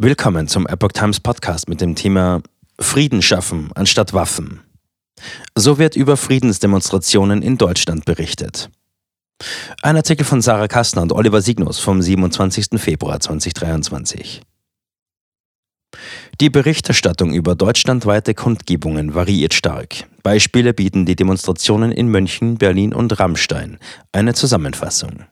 Willkommen zum Epoch Times Podcast mit dem Thema Frieden schaffen anstatt Waffen. So wird über Friedensdemonstrationen in Deutschland berichtet. Ein Artikel von Sarah Kastner und Oliver Signus vom 27. Februar 2023. Die Berichterstattung über deutschlandweite Kundgebungen variiert stark. Beispiele bieten die Demonstrationen in München, Berlin und Rammstein. Eine Zusammenfassung.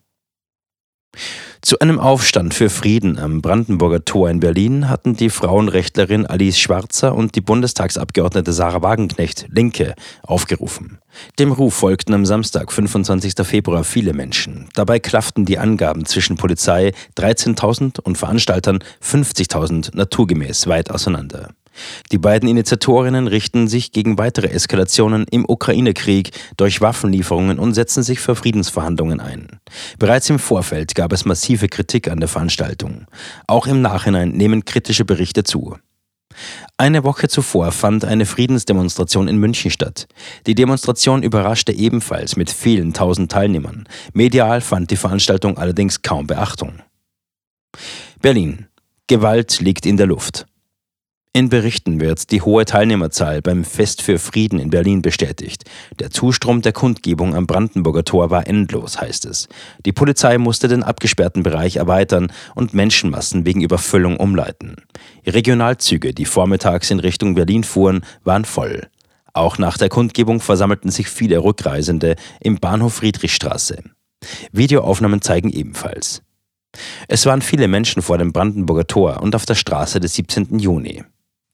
Zu einem Aufstand für Frieden am Brandenburger Tor in Berlin hatten die Frauenrechtlerin Alice Schwarzer und die Bundestagsabgeordnete Sarah Wagenknecht, Linke, aufgerufen. Dem Ruf folgten am Samstag, 25. Februar, viele Menschen. Dabei klafften die Angaben zwischen Polizei 13.000 und Veranstaltern 50.000 naturgemäß weit auseinander. Die beiden Initiatorinnen richten sich gegen weitere Eskalationen im Ukraine-Krieg durch Waffenlieferungen und setzen sich für Friedensverhandlungen ein. Bereits im Vorfeld gab es massive Kritik an der Veranstaltung. Auch im Nachhinein nehmen kritische Berichte zu. Eine Woche zuvor fand eine Friedensdemonstration in München statt. Die Demonstration überraschte ebenfalls mit vielen tausend Teilnehmern. Medial fand die Veranstaltung allerdings kaum Beachtung. Berlin. Gewalt liegt in der Luft. In Berichten wird die hohe Teilnehmerzahl beim Fest für Frieden in Berlin bestätigt. Der Zustrom der Kundgebung am Brandenburger Tor war endlos, heißt es. Die Polizei musste den abgesperrten Bereich erweitern und Menschenmassen wegen Überfüllung umleiten. Regionalzüge, die vormittags in Richtung Berlin fuhren, waren voll. Auch nach der Kundgebung versammelten sich viele Rückreisende im Bahnhof Friedrichstraße. Videoaufnahmen zeigen ebenfalls. Es waren viele Menschen vor dem Brandenburger Tor und auf der Straße des 17. Juni.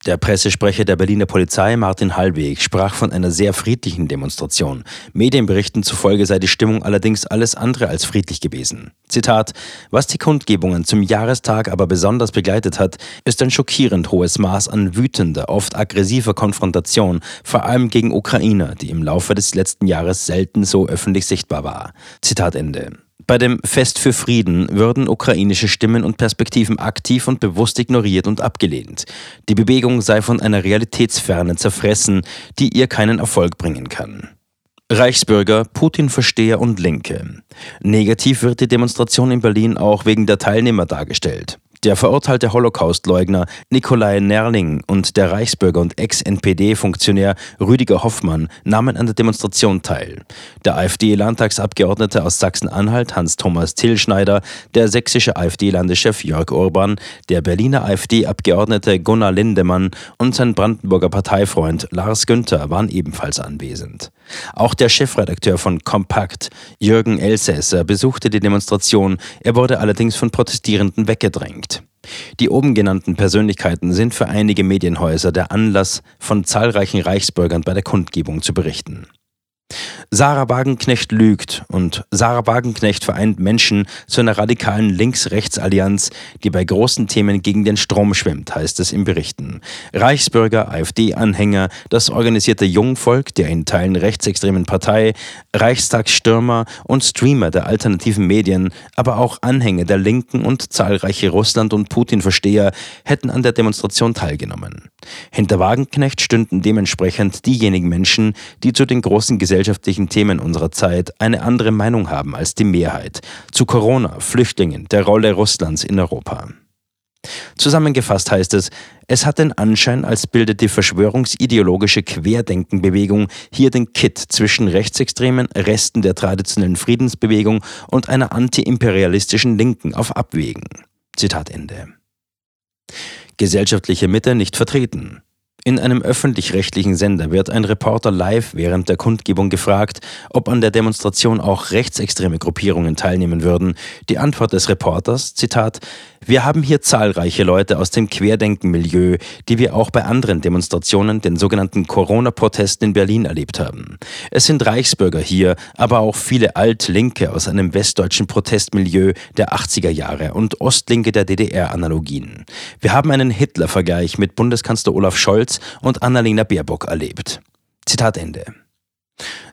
Der Pressesprecher der Berliner Polizei, Martin Hallweg, sprach von einer sehr friedlichen Demonstration. Medienberichten zufolge sei die Stimmung allerdings alles andere als friedlich gewesen. Zitat: Was die Kundgebungen zum Jahrestag aber besonders begleitet hat, ist ein schockierend hohes Maß an wütender, oft aggressiver Konfrontation, vor allem gegen Ukrainer, die im Laufe des letzten Jahres selten so öffentlich sichtbar war. Zitat Ende. Bei dem Fest für Frieden würden ukrainische Stimmen und Perspektiven aktiv und bewusst ignoriert und abgelehnt. Die Bewegung sei von einer Realitätsferne zerfressen, die ihr keinen Erfolg bringen kann. Reichsbürger, Putin-Versteher und Linke. Negativ wird die Demonstration in Berlin auch wegen der Teilnehmer dargestellt. Der verurteilte Holocaustleugner Nikolai Nerling und der Reichsbürger und Ex-NPD-Funktionär Rüdiger Hoffmann nahmen an der Demonstration teil. Der AfD-Landtagsabgeordnete aus Sachsen-Anhalt Hans-Thomas Tillschneider, der sächsische AfD-Landeschef Jörg Urban, der Berliner AfD-Abgeordnete Gunnar Lindemann und sein Brandenburger Parteifreund Lars Günther waren ebenfalls anwesend. Auch der Chefredakteur von Kompakt, Jürgen Elsässer, besuchte die Demonstration. Er wurde allerdings von Protestierenden weggedrängt. Die oben genannten Persönlichkeiten sind für einige Medienhäuser der Anlass, von zahlreichen Reichsbürgern bei der Kundgebung zu berichten. Sarah Wagenknecht lügt und Sarah Wagenknecht vereint Menschen zu einer radikalen Links-Rechts-Allianz, die bei großen Themen gegen den Strom schwimmt, heißt es im Berichten. Reichsbürger, AfD-Anhänger, das organisierte Jungvolk der in Teilen rechtsextremen Partei, Reichstagsstürmer und Streamer der alternativen Medien, aber auch Anhänger der Linken und zahlreiche Russland- und Putin-Versteher hätten an der Demonstration teilgenommen. Hinter Wagenknecht stünden dementsprechend diejenigen Menschen, die zu den großen gesellschaftlichen Themen unserer Zeit eine andere Meinung haben als die Mehrheit zu Corona, Flüchtlingen, der Rolle Russlands in Europa. Zusammengefasst heißt es, es hat den Anschein, als bildet die verschwörungsideologische Querdenkenbewegung hier den Kit zwischen rechtsextremen Resten der traditionellen Friedensbewegung und einer antiimperialistischen Linken auf Abwägen. Zitat Ende. Gesellschaftliche Mitte nicht vertreten. In einem öffentlich-rechtlichen Sender wird ein Reporter live während der Kundgebung gefragt, ob an der Demonstration auch rechtsextreme Gruppierungen teilnehmen würden. Die Antwort des Reporters, Zitat, wir haben hier zahlreiche Leute aus dem Querdenken-Milieu, die wir auch bei anderen Demonstrationen, den sogenannten Corona-Protesten in Berlin erlebt haben. Es sind Reichsbürger hier, aber auch viele Alt-Linke aus einem westdeutschen Protestmilieu der 80er Jahre und Ostlinke der DDR-Analogien. Wir haben einen Hitler-Vergleich mit Bundeskanzler Olaf Scholz und Annalena Baerbock erlebt. Zitat Ende.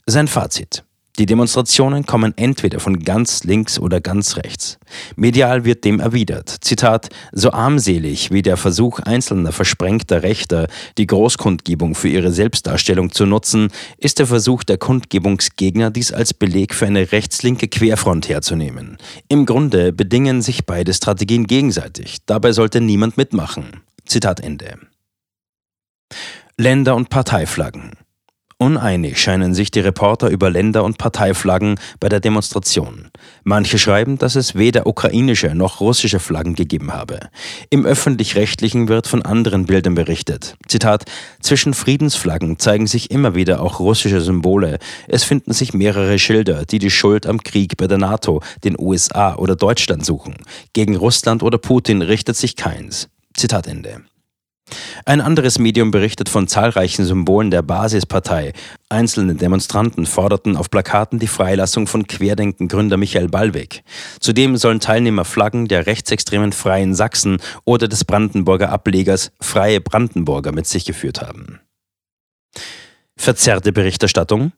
Sein Fazit. Die Demonstrationen kommen entweder von ganz links oder ganz rechts. Medial wird dem erwidert. Zitat, so armselig wie der Versuch einzelner versprengter Rechter, die Großkundgebung für ihre Selbstdarstellung zu nutzen, ist der Versuch der Kundgebungsgegner, dies als Beleg für eine rechtslinke Querfront herzunehmen. Im Grunde bedingen sich beide Strategien gegenseitig. Dabei sollte niemand mitmachen. Zitat Ende. Länder- und Parteiflaggen. Uneinig scheinen sich die Reporter über Länder- und Parteiflaggen bei der Demonstration. Manche schreiben, dass es weder ukrainische noch russische Flaggen gegeben habe. Im öffentlich-rechtlichen wird von anderen Bildern berichtet. Zitat, zwischen Friedensflaggen zeigen sich immer wieder auch russische Symbole. Es finden sich mehrere Schilder, die die Schuld am Krieg bei der NATO, den USA oder Deutschland suchen. Gegen Russland oder Putin richtet sich keins. Zitat Ende. Ein anderes Medium berichtet von zahlreichen Symbolen der Basispartei. Einzelne Demonstranten forderten auf Plakaten die Freilassung von Querdenken-Gründer Michael Ballweg. Zudem sollen Teilnehmer Flaggen der rechtsextremen Freien Sachsen oder des Brandenburger Ablegers Freie Brandenburger mit sich geführt haben. Verzerrte Berichterstattung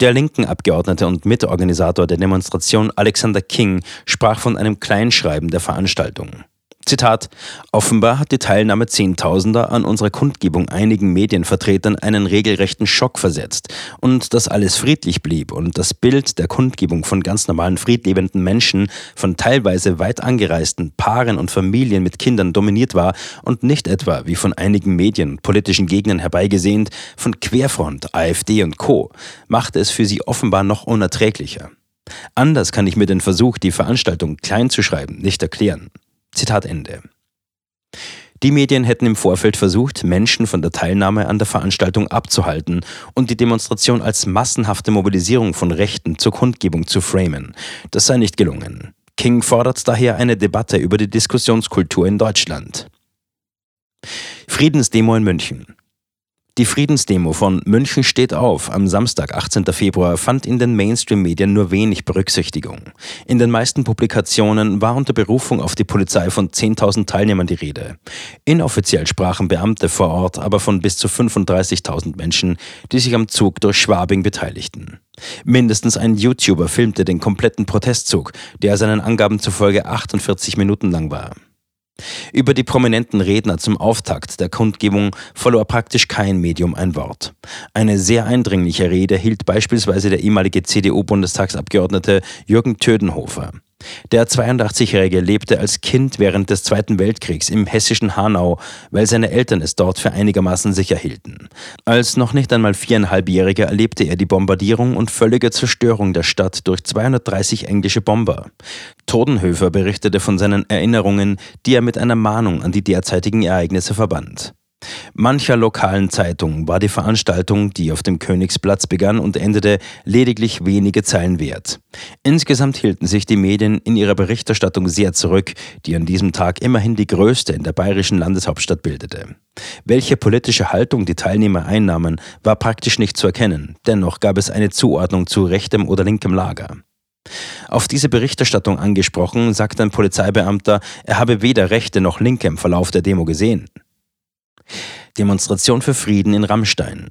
der linken Abgeordnete und Mitorganisator der Demonstration Alexander King sprach von einem Kleinschreiben der Veranstaltung. Zitat, offenbar hat die Teilnahme Zehntausender an unserer Kundgebung einigen Medienvertretern einen regelrechten Schock versetzt. Und dass alles friedlich blieb und das Bild der Kundgebung von ganz normalen friedlebenden Menschen, von teilweise weit angereisten Paaren und Familien mit Kindern dominiert war und nicht etwa, wie von einigen Medien und politischen Gegnern herbeigesehnt, von Querfront, AfD und Co., machte es für sie offenbar noch unerträglicher. Anders kann ich mir den Versuch, die Veranstaltung klein zu schreiben, nicht erklären. Zitat Ende. Die Medien hätten im Vorfeld versucht, Menschen von der Teilnahme an der Veranstaltung abzuhalten und die Demonstration als massenhafte Mobilisierung von Rechten zur Kundgebung zu framen. Das sei nicht gelungen. King fordert daher eine Debatte über die Diskussionskultur in Deutschland. Friedensdemo in München. Die Friedensdemo von München steht auf am Samstag, 18. Februar, fand in den Mainstream-Medien nur wenig Berücksichtigung. In den meisten Publikationen war unter Berufung auf die Polizei von 10.000 Teilnehmern die Rede. Inoffiziell sprachen Beamte vor Ort aber von bis zu 35.000 Menschen, die sich am Zug durch Schwabing beteiligten. Mindestens ein YouTuber filmte den kompletten Protestzug, der seinen Angaben zufolge 48 Minuten lang war. Über die prominenten Redner zum Auftakt der Kundgebung verlor praktisch kein Medium ein Wort. Eine sehr eindringliche Rede hielt beispielsweise der ehemalige CDU-Bundestagsabgeordnete Jürgen Tödenhofer. Der 82-Jährige lebte als Kind während des Zweiten Weltkriegs im hessischen Hanau, weil seine Eltern es dort für einigermaßen sicher hielten. Als noch nicht einmal viereinhalbjähriger erlebte er die Bombardierung und völlige Zerstörung der Stadt durch 230 englische Bomber. Todenhöfer berichtete von seinen Erinnerungen, die er mit einer Mahnung an die derzeitigen Ereignisse verband. Mancher lokalen Zeitung war die Veranstaltung, die auf dem Königsplatz begann und endete, lediglich wenige Zeilen wert. Insgesamt hielten sich die Medien in ihrer Berichterstattung sehr zurück, die an diesem Tag immerhin die größte in der bayerischen Landeshauptstadt bildete. Welche politische Haltung die Teilnehmer einnahmen, war praktisch nicht zu erkennen, dennoch gab es eine Zuordnung zu rechtem oder linkem Lager. Auf diese Berichterstattung angesprochen, sagt ein Polizeibeamter, er habe weder rechte noch linke im Verlauf der Demo gesehen. Demonstration für Frieden in Rammstein.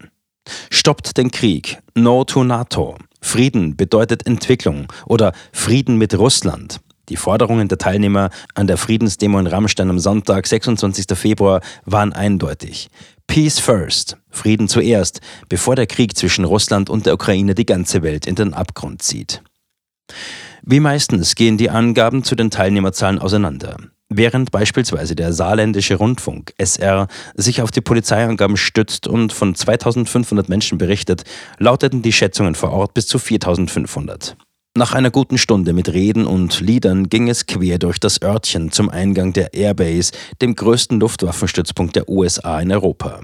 Stoppt den Krieg. No to NATO. Frieden bedeutet Entwicklung oder Frieden mit Russland. Die Forderungen der Teilnehmer an der Friedensdemo in Rammstein am Sonntag, 26. Februar, waren eindeutig. Peace first, Frieden zuerst, bevor der Krieg zwischen Russland und der Ukraine die ganze Welt in den Abgrund zieht. Wie meistens gehen die Angaben zu den Teilnehmerzahlen auseinander. Während beispielsweise der saarländische Rundfunk SR sich auf die Polizeiangaben stützt und von 2500 Menschen berichtet, lauteten die Schätzungen vor Ort bis zu 4500. Nach einer guten Stunde mit Reden und Liedern ging es quer durch das Örtchen zum Eingang der Airbase, dem größten Luftwaffenstützpunkt der USA in Europa.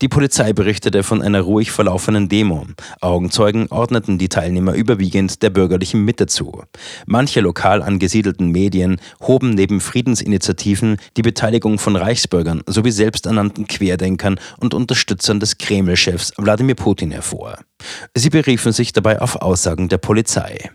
Die Polizei berichtete von einer ruhig verlaufenen Demo. Augenzeugen ordneten die Teilnehmer überwiegend der bürgerlichen Mitte zu. Manche lokal angesiedelten Medien hoben neben Friedensinitiativen die Beteiligung von Reichsbürgern sowie selbsternannten Querdenkern und Unterstützern des Kreml-Chefs Wladimir Putin hervor. Sie beriefen sich dabei auf Aussagen der Polizei.